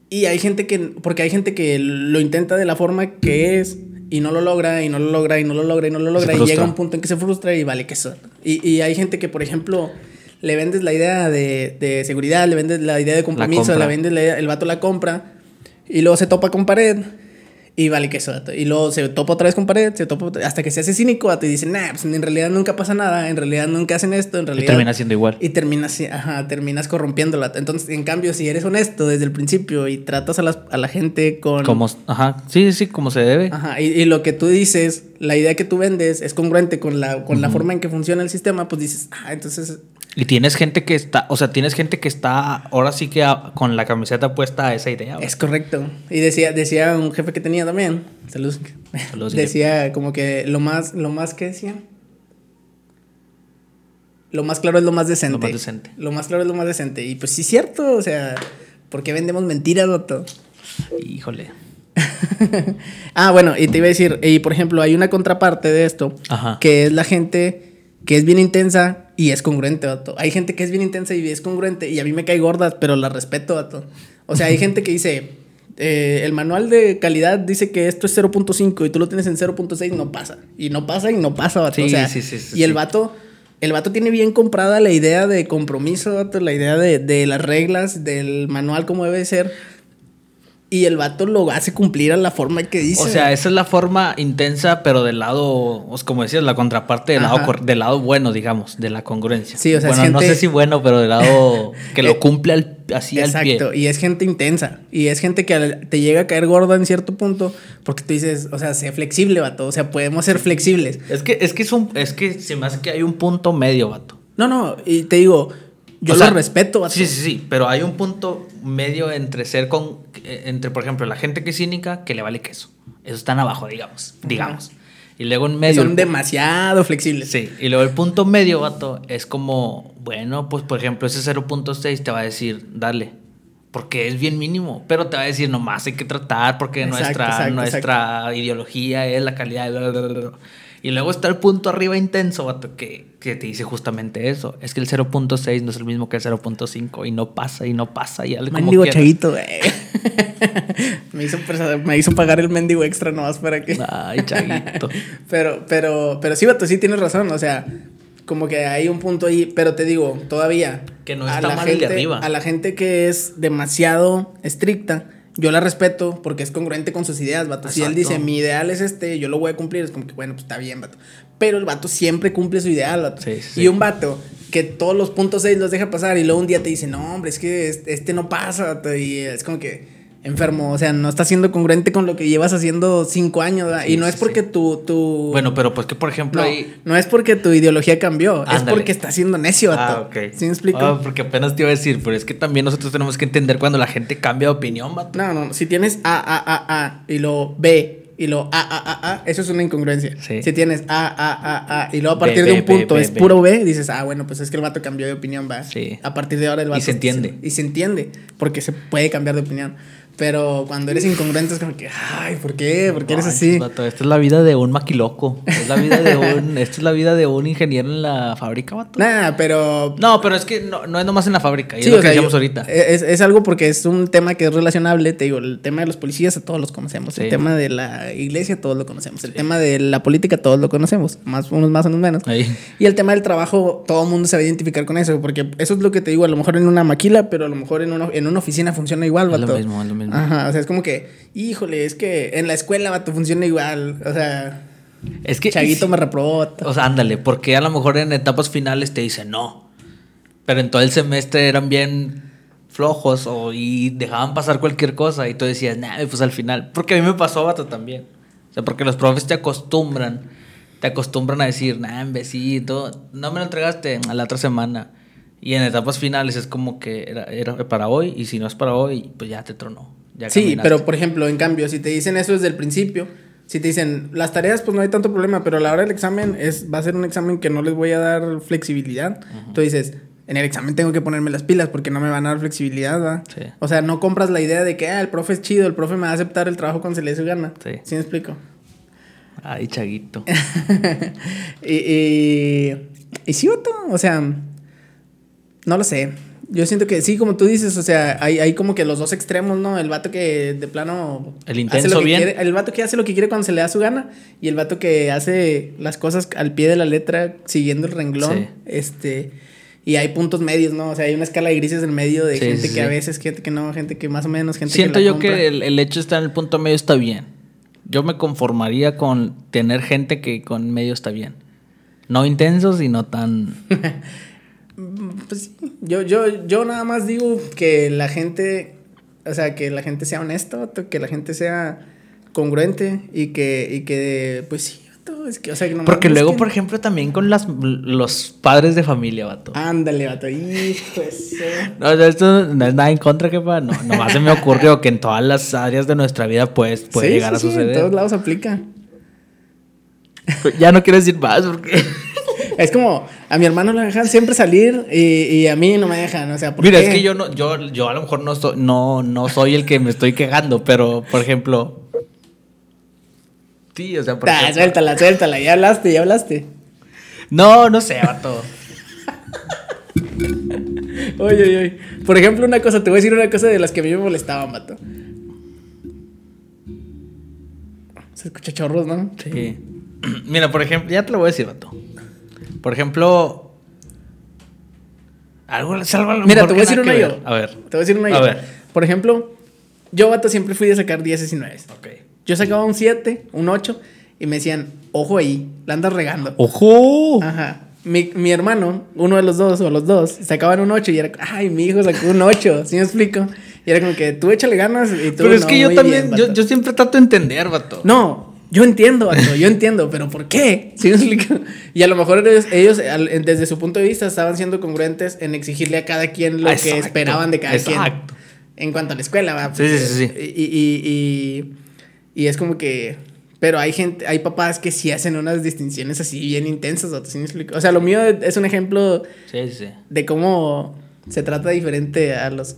Y hay gente que. Porque hay gente que lo intenta de la forma que es. Y no lo logra, y no lo logra, y no lo logra, y no lo logra. Y llega un punto en que se frustra y vale que eso. Y, y hay gente que, por ejemplo, le vendes la idea de, de seguridad, le vendes la idea de compromiso, le vendes la idea, el vato la compra. Y luego se topa con pared. Y vale que eso, vato. Y luego se topa otra vez con pared, se topa hasta que se hace cínico, vato, y dice, nah, pues en realidad nunca pasa nada, en realidad nunca hacen esto, en Y realidad... termina siendo igual. Y terminas, ajá, terminas corrompiéndola. Entonces, en cambio, si eres honesto desde el principio y tratas a, las- a la gente con... Como, ajá, sí, sí, como se debe. Ajá, y, y lo que tú dices, la idea que tú vendes es congruente con la, con la forma en que funciona el sistema, pues dices, ah, entonces... Y tienes gente que está, o sea, tienes gente que está ahora sí que a- con la camiseta puesta a esa idea. Es correcto. Y decía, decía un jefe que tenía también, saludos, Saludos, decía como que lo más, lo más que decía... Lo más claro es lo más decente. Lo más decente. Lo más claro es lo más decente. Y pues sí es cierto, o sea, ¿por qué vendemos mentiras, Doto? Híjole. ah, bueno, y te iba a decir, y por ejemplo, hay una contraparte de esto, Ajá. que es la gente que es bien intensa y es congruente, vato. Hay gente que es bien intensa y es congruente y a mí me cae gordas, pero la respeto, vato. O sea, hay gente que dice, eh, el manual de calidad dice que esto es 0.5 y tú lo tienes en 0.6, no pasa. Y no pasa y no pasa, vato. Sí, o sea, sí, sí, y el vato... El vato tiene bien comprada la idea de compromiso, vato, la idea de, de las reglas, del manual como debe ser. Y el vato lo hace cumplir a la forma que dice. O sea, esa es la forma intensa, pero del lado, como decías, la contraparte del lado, Ajá. del lado bueno, digamos, de la congruencia. Sí, o sea, bueno, no sé si bueno, pero del lado que Eh, lo cumple al, así al Exacto, pie. y es gente intensa. Y es gente que al- te llega a caer gorda en cierto punto. Porque tú dices, o sea, sé flexible, vato. O sea, podemos ser flexibles. Es que, es que es un, es que se me hace que hay un punto medio, vato. No, no, y te digo, yo O lo respeto, vato. Sí, sí, sí, pero hay un punto medio entre ser con, entre, por ejemplo, la gente que es cínica, que le vale queso. Eso están abajo, digamos, digamos. Y luego en medio... Son demasiado flexibles. Sí, y luego el punto medio, vato, es como, bueno, pues por ejemplo, ese 0.6 te va a decir, dale, porque es bien mínimo, pero te va a decir, nomás hay que tratar porque Exacto, nuestra, exacto, nuestra ideología es la calidad. bla, bla, bla, bla". Y luego está el punto arriba intenso, vato, que, que te dice justamente eso. Es que el 0.6 no es el mismo que el 0.5 y no pasa y no pasa y Mendigo chaguito, güey. me, hizo, me hizo pagar el mendigo extra nomás para que. Ay, chaguito. Pero, pero, pero sí, vato, sí tienes razón. O sea, como que hay un punto ahí. Pero te digo, todavía. Que no está mal el de gente- arriba. A la gente que es demasiado estricta, yo la respeto porque es congruente con sus ideas, vato. Si él dice, mi ideal es este, yo lo voy a cumplir, es como que, bueno, pues está bien, vato. Pero el vato siempre cumple su ideal, vato. Sí, sí, Y un vato que todos los puntos 6 los deja pasar y luego un día te dice, no, hombre, es que este, este no pasa, vato", Y es como que enfermo, o sea, no está siendo congruente con lo que llevas haciendo cinco años, y no sí, es porque sí. tu, tu... Bueno, pero pues que por ejemplo no, ahí... no es porque tu ideología cambió, es porque está siendo necio, vato. Ah, ok. ¿Sí me explico? Ah, porque apenas te iba a decir, pero es que también nosotros tenemos que entender cuando la gente cambia de opinión, vato. No, no, si tienes A, A, A, A y luego B y luego A, A, A, A, eso es una incongruencia. Sí. Si tienes A, A, A, A y luego a partir B, de un B, punto B, es puro B, dices, ah, bueno, pues es que el vato cambió de opinión, va. Sí. A partir de ahora el Y vato. se entiende. Y se entiende, porque se puede cambiar de opinión. Pero cuando eres incongruente es como que, ay, ¿por qué? ¿Por qué eres así? vato, esta es la vida de un maquiloco. Es la vida de un, esta es la vida de un ingeniero en la fábrica, vato. Nada, pero No, pero es que no, no es nomás en la fábrica. Sí, es lo que decíamos ahorita. Es, es algo porque es un tema que es relacionable. Te digo, el tema de los policías, a todos los conocemos. El tema de la iglesia, todos lo conocemos. El tema de la política, todos lo conocemos. Más, unos más, unos menos. Ahí. Y el tema del trabajo, todo el mundo se va a identificar con eso. Porque eso es lo que te digo, a lo mejor en una maquila, pero a lo mejor en una, en una oficina funciona igual, Es lo vato. mismo, es lo mismo. Ajá, o sea, es como que, híjole, es que en la escuela, vato, funciona igual. O sea, Es que. Chaguito me reprobó. O sea, ándale, porque a lo mejor en etapas finales te dicen no. Pero en todo el semestre eran bien flojos o, y dejaban pasar cualquier cosa y tú decías, nah, pues al final. Porque a mí me pasó, vato, también. O sea, porque los profes te acostumbran, te acostumbran a decir, nah, imbecito, no me lo entregaste a la otra semana. Y en etapas finales es como que era, era para hoy y si no es para hoy, pues ya te tronó. Ya Sí, caminaste. pero por ejemplo, en cambio, si te dicen eso desde el principio, si te dicen las tareas, pues no hay tanto problema, pero a la hora del examen es, va a ser un examen que no les voy a dar flexibilidad. Tú dices, en el examen tengo que ponerme las pilas porque no me van a dar flexibilidad, ¿va? Sí. O sea, no compras la idea de que ah, el profe es chido, el profe me va a aceptar el trabajo cuando se le dé su gana. Sí. ¿Sí me explico? Ay, chaguito. y, y, y sí, vato, o sea, no lo sé. Yo siento que sí, como tú dices, o sea, hay, hay como que los dos extremos, ¿no? El vato que de plano. El intenso bien. Quiere, el vato que hace lo que quiere cuando se le da su gana. Y el vato que hace las cosas al pie de la letra, siguiendo el renglón. Este. Y hay puntos medios, ¿no? O sea, hay una escala de grises en medio de gente que a veces, gente que no, gente que más o menos, gente Siento que yo que el, el hecho de estar en el punto medio está bien. Yo me conformaría con tener gente que con medio está bien. No intensos y no tan. pues sí. Yo, yo, yo nada más digo que la gente. O sea, que la gente sea honesta, que la gente sea congruente y que, y que pues sí, es que, o sea, que Porque luego, por ejemplo, también con las, los padres de familia, vato. Ándale, vato. Hijo No, esto no es nada en contra, que No, nomás se me ocurrió que en todas las áreas de nuestra vida pues, puede llegar a suceder. en todos lados aplica. Ya no quiero decir más porque... Es como, a mi hermano le dejan siempre salir y, y a mí no me dejan, o sea, ¿por Mira, es que yo no, yo, yo a lo mejor no, no, no soy el que me estoy quejando, pero, por ejemplo, Sí, o sea, por ah, suéltala, suéltala, ya hablaste, ya hablaste. No, no sé, vato. oye, oye, oye. Por ejemplo, una cosa, te voy a decir una cosa de las que a mí me molestaban, vato. Se escucha chorros, ¿no? Sí. Mira, por ejemplo, ya te lo voy a decir, vato. Por ejemplo. Algo, algo Mira, te voy a decir una yo. A ver. Te voy a decir una yo. A ver. Por ejemplo, yo, vato, siempre fui de sacar 10 y 9. Ok. Yo sacaba un 7, un 8 y me decían, ojo ahí, la andas regando. ¡Ojo! Ajá. Mi, mi, hermano, uno de los dos o los dos, sacaban un 8 y era, ay, mi hijo sacó un 8, ¿sí me explico? Y era como que tú échale ganas y tú Pero es que yo también, yo, yo, siempre trato de entender, vato. No, yo entiendo, vato, yo entiendo, pero ¿por qué? ¿Sí me explico? Y a lo mejor ellos, ellos, desde su punto de vista, estaban siendo congruentes en exigirle a cada quien lo que esperaban de cada Exacto. quien. En cuanto a la escuela, ¿va? Sí, sí, sí. y, y, y y es como que. Pero hay gente, hay papás que sí hacen unas distinciones así bien intensas, ¿o, sea, lo mío es un ejemplo sí, sí. de cómo se trata diferente a los.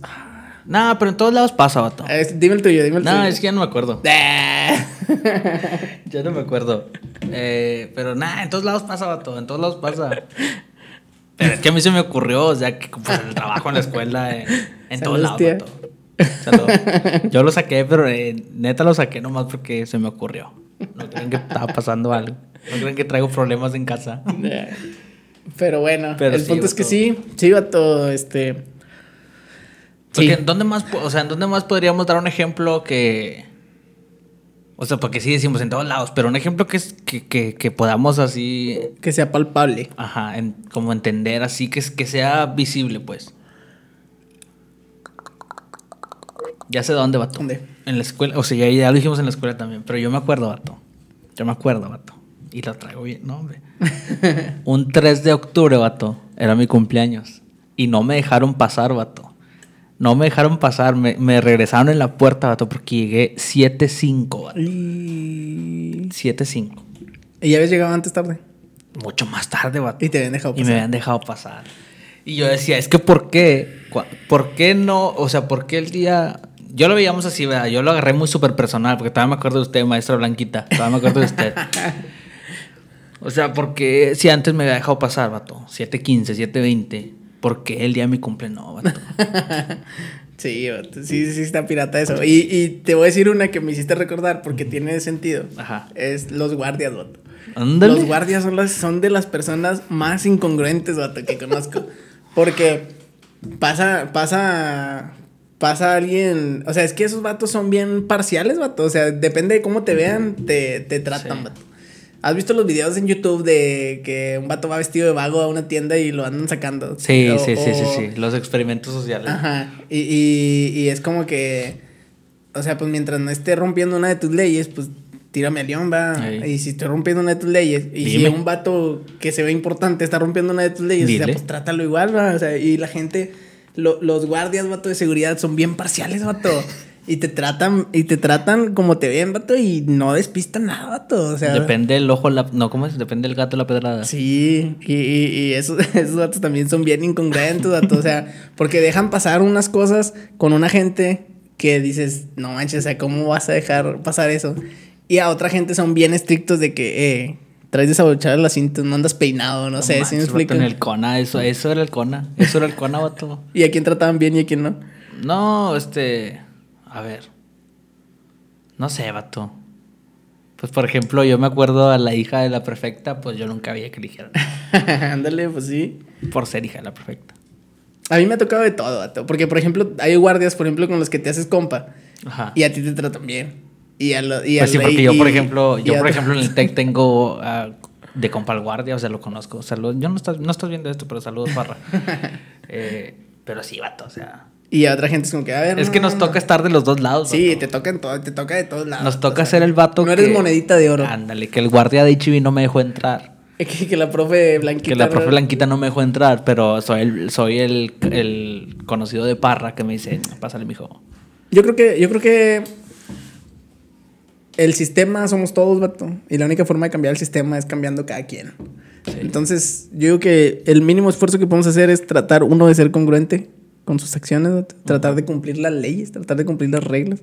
No, pero en todos lados pasa, vato. dime el tuyo, dime el no, tuyo. No, es que ya no me acuerdo. ya no me acuerdo. Eh, pero nada, en todos lados pasa, vato. En todos lados pasa. Pero es que a mí se me ocurrió, o sea, que pues, el trabajo en la escuela, eh, en todos lados, vato. Yo lo saqué, pero eh, neta lo saqué nomás porque se me ocurrió. No creen que estaba pasando algo. No creen que traigo problemas en casa. Pero bueno, el punto es que sí, sí, va todo sí. ¿dónde más, o sea, ¿en dónde más podríamos dar un ejemplo que. O sea, porque sí decimos en todos lados, pero un ejemplo que, es, que, que, podamos así. Que sea palpable. Ajá, como entender así, que, que sea visible, pues. Ya sé dónde, vato. ¿Dónde? En la escuela. O sea, ya, ya, lo dijimos en la escuela también. Pero yo me acuerdo, vato. Yo me acuerdo, vato. Y lo traigo bien, no, hombre. Un 3 de octubre, vato. Era mi cumpleaños. Y no me dejaron pasar, vato. No me dejaron pasar. Me, me regresaron en la puerta, vato, porque llegué 7-5, vato. 7-5. ¿Y ya habías llegado antes tarde? Mucho más tarde, vato. Y te habían dejado pasar. Y me habían dejado pasar. Y yo decía, es que ¿por qué? ¿Por qué no? O sea, ¿por qué el día yo lo veíamos así, ¿verdad? Yo lo agarré muy súper personal, porque todavía me acuerdo de usted, maestra Blanquita. Todavía me acuerdo de usted. o sea, porque si antes me había dejado pasar, vato, 7.15, 7.20, ¿por qué el día de mi cumple no, vato? sí, vato, sí, sí está pirata eso. Y, y, te voy a decir una que me hiciste recordar, porque tiene sentido. Ajá. Es los guardias, vato. Ándale. Los guardias son, las, son de las personas más incongruentes, vato, que conozco. Porque pasa, pasa pasa alguien. O sea, es que esos vatos son bien parciales, vato. O sea, depende de cómo te vean, te, te tratan, vato. ¿Has visto los videos en YouTube de que un vato va vestido de vago a una tienda y lo andan sacando? Sí, sí, sí, sí, sí. Los experimentos sociales. Ajá. Y, y, y, es como que. O sea, pues mientras no esté rompiendo una de tus leyes, pues tírame a león, va. Y si estoy rompiendo una de tus leyes, y si un vato que se ve importante está rompiendo una de tus leyes, o sea, pues trátalo igual, va. O sea, y la gente los guardias, vato, de seguridad son bien parciales, vato. Y te tratan, y te tratan como te ven, vato, y no despistan nada, vato. O sea. Depende el ojo, la, no, ¿cómo es? Depende el gato la pedrada. Sí, y, y, esos, esos vatos también son bien incongruentes, vato. O sea, porque dejan pasar unas cosas con una gente que dices, no manches, o sea, ¿cómo vas a dejar pasar eso? Y a otra gente son bien estrictos de que, eh, traes desabochadas las cintas, no andas peinado, no, sé, ¿sí me manches, explico? vato, En el Cona, eso, eso era el Cona. Eso era el Cona, vato. Y a quién trataban bien y a quién no. No, este. A ver. No sé, vato. Pues por ejemplo, yo me acuerdo a la hija de la prefecta, pues yo nunca había que eligieran. Ándale, pues sí. Por ser hija de la prefecta. A mí me ha tocado de todo, vato. Porque, por ejemplo, hay guardias, por ejemplo, con los que te haces compa. Ajá. Y a ti te tratan bien. Y a lo, y a Pues sí, la- porque y- yo, por ejemplo, yo, a- por ejemplo, en el TEC tengo ah, de compa al guardia, o sea, lo conozco. Saludos. Yo no estás, no estás viendo esto, pero saludos, Parra. Eh, pero sí, vato, o sea. Y a otra gente es como que, a ver. Es no, que nos no, no. toca estar de los dos lados. Sí, te toca en todo, te toca de todos lados. Nos toca o sea, ser el vato No eres que- monedita de oro. Ándale, que el guardia de HB no me dejó entrar. Que, que la profe Blanquita. Que la profe. Blanquita no me dejó entrar, pero soy el, soy el, el conocido de Parra que me dice, pásale, mijo. Yo creo que, yo creo que el sistema somos todos, vato. Y la única forma de cambiar el sistema es cambiando cada quien. Sí. Entonces, yo digo que el mínimo esfuerzo que podemos hacer es tratar, uno, de ser congruente con sus acciones, tratar de cumplir las leyes, tratar de cumplir las reglas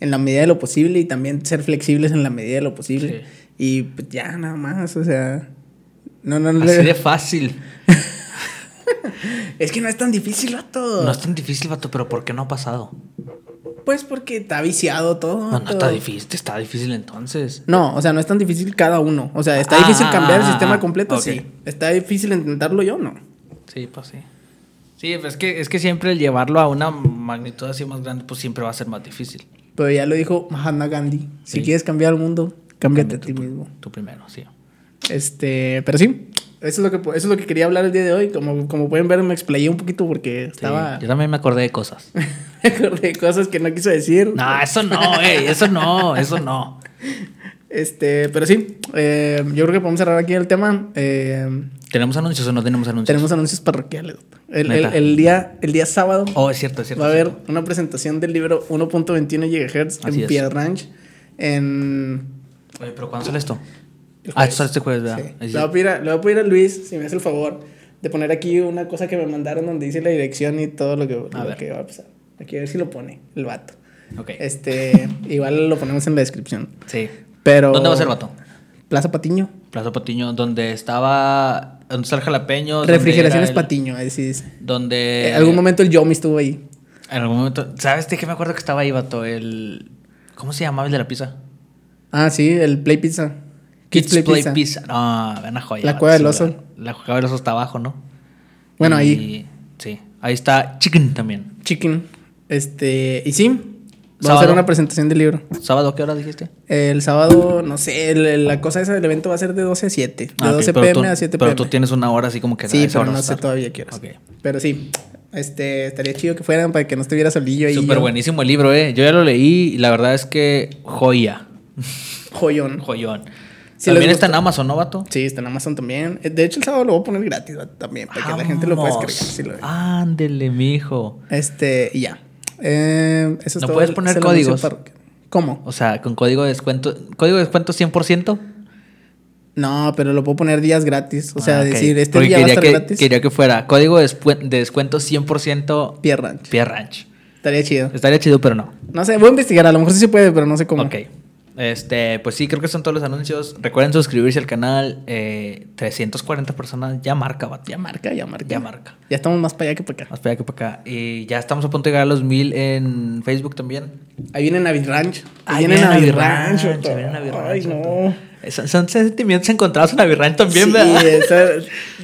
en la medida de lo posible y también ser flexibles en la medida de lo posible. Y pues ya, nada más, o sea. No, no, no. Así de fácil. Es que no es tan difícil, vato. No es tan difícil, vato, pero ¿por qué no ha pasado? Pues porque está viciado todo. No, no está difícil, está difícil entonces. No, o sea, no es tan difícil cada uno. O sea, está Ah, difícil cambiar el ah, sistema ah, completo, sí. Está difícil intentarlo yo, no. Sí, pues sí. Sí, pues es que, es que siempre el llevarlo a una magnitud así más grande, pues siempre va a ser más difícil. Pero ya lo dijo Mahatma Gandhi. Si Sí. quieres cambiar el mundo, cámbiate a ti mismo. tú primero, sí. Este, pero sí, eso es lo que eso es lo que quería hablar el día de hoy. Como, como pueden ver, me explayé un poquito porque Sí, estaba Yo también me acordé de cosas. me acordé de cosas que no quiso decir. No, eso no, ey, eso no, eso no. Este, pero sí, eh, yo creo que podemos cerrar aquí el tema. Eh, ¿Tenemos anuncios o no tenemos anuncios? tenemos anuncios parroquiales. El, el- día, el día sábado Oh, es cierto, es cierto. va a haber cierto. una presentación del libro 1.21 GHz Así en. Piedra Ranch. En. Oye, pero ¿cuándo sale esto? Ah, esto sale este jueves, ¿verdad? Sí. Le voy, a pedir a, le voy a pedir a Luis, si me hace el favor, de poner aquí una cosa que me mandaron donde dice la dirección y todo lo que, lo ver. que va a pasar. Aquí a ver si lo pone el vato. Ok. Este, igual lo ponemos en la descripción. Sí. Pero. ¿Dónde va a ser, vato? Plaza Patiño. Plaza Patiño, donde estaba. Donde está el jalapeño. Refrigeraciones era el- Patiño, ahí sí dice. Donde. en algún momento el Yomi estuvo ahí. En algún momento. ¿Sabes de qué me acuerdo que estaba ahí, vato? El. ¿Cómo se llamaba el de la pizza? Ah, sí, el Play Pizza. Kids Play, Pizza. No, una joya. La Cueva del Oso. La, la Cueva del Oso está abajo, ¿no? Bueno, Y- ahí. Sí. Ahí está Chicken también. Chicken. Este, y sí, vamos a hacer una presentación del libro. ¿Sábado qué hora dijiste? El sábado, no sé, el- la cosa esa del evento va a ser de 12 a 7. De Ah, ok, 12 pero pm tú- a 7 Pero pm. tú tienes una hora así como que. Sí, pero no sé todavía qué horas. Pero sí, este, estaría chido que fueran para que no estuviera solillo ahí. Súper buenísimo el libro, ¿eh? Yo ya lo leí y la verdad es que joya. Joyón. Joyón. También está en. Amazon, ¿no, vato? Sí, está en Amazon también. Eh, De hecho, el sábado lo voy a poner gratis también, para que la gente lo pueda descargar. si lo. Ándele, mijo. Este, y ya. Eh, eso es ¿No puedes el- poner el códigos? ¿Cómo? O sea, con código de descuento. ¿Código de descuento 100%? No, pero lo puedo poner días gratis. O sea, Ah, ok. decir, este Porque día va a estar que, gratis. Quería que fuera código de, de descuento 100% Pier Ranch. Pier Ranch. Estaría chido. Estaría chido, pero no. No sé, voy a investigar. A lo mejor sí se puede, pero no sé cómo. Ok. Este, pues sí, creo que son todos los anuncios. Recuerden suscribirse al canal. Eh, 340 personas. Ya marca, vato. Ya marca, ya marca. Ya marca. Ya estamos más para allá que para acá. Más para allá que para acá. Y ya estamos a punto de llegar a los mil en Facebook también. Ahí viene Navid Ranch. Ahí viene Navid Ranch. Ranch, ahí viene Navid Ay, Ranch, no. Son, son sentimientos encontrados en Avirranch también, Sí, ¿verdad? esa-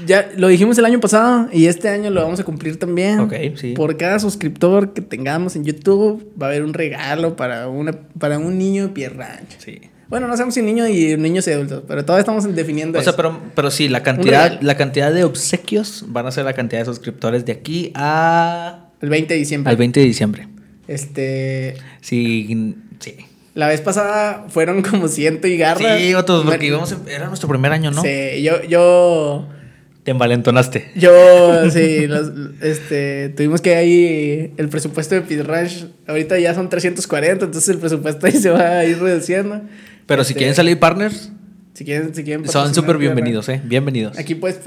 ya lo dijimos el año pasado y este año lo vamos a cumplir también. Ok, sí. Por cada suscriptor que tengamos en YouTube va a haber un regalo para, una, para un niño de Ranch. Sí. Bueno, no sabemos si niño y niños y adultos, pero todavía estamos definiendo O sea, eso. pero, pero sí, la cantidad, la cantidad de obsequios van a ser la cantidad de suscriptores de aquí a El 20 de diciembre. al 20 de diciembre. Este. Sí, sí. La vez pasada fueron como ciento y garras. Sí, otros, porque Me- íbamos en- era nuestro primer año, ¿no? Sí, yo, yo. Te envalentonaste. Yo, sí, los- este, tuvimos que ahí el presupuesto de Pit Ranch, ahorita ya son 340, entonces el presupuesto ahí se va a ir reduciendo. Pero si Este, quieren salir partners, Si quieren, si quieren son súper bienvenidos, ¿eh? Bienvenidos. Aquí puedes,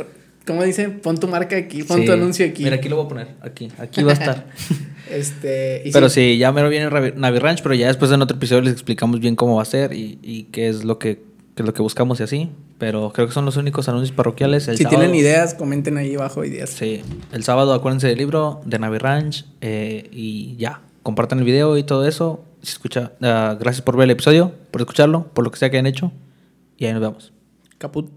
¿cómo dice? Pon tu marca aquí, pon tu anuncio aquí. Mira, aquí lo voy a poner, aquí, aquí va a estar. este, pero sí. ya me lo viene Navi Ranch, pero ya después en otro episodio les explicamos bien cómo va a ser y, y qué es lo que qué es lo que buscamos y así. Pero creo que son los únicos anuncios parroquiales. si tienen ideas, comenten ahí abajo ideas. Sí, el sábado acuérdense del libro de Navi Ranch eh, y ya, compartan el video y todo eso. Si escucha, ah, gracias por ver el episodio, por escucharlo, por lo que sea que hayan hecho y ahí nos vemos. Caput.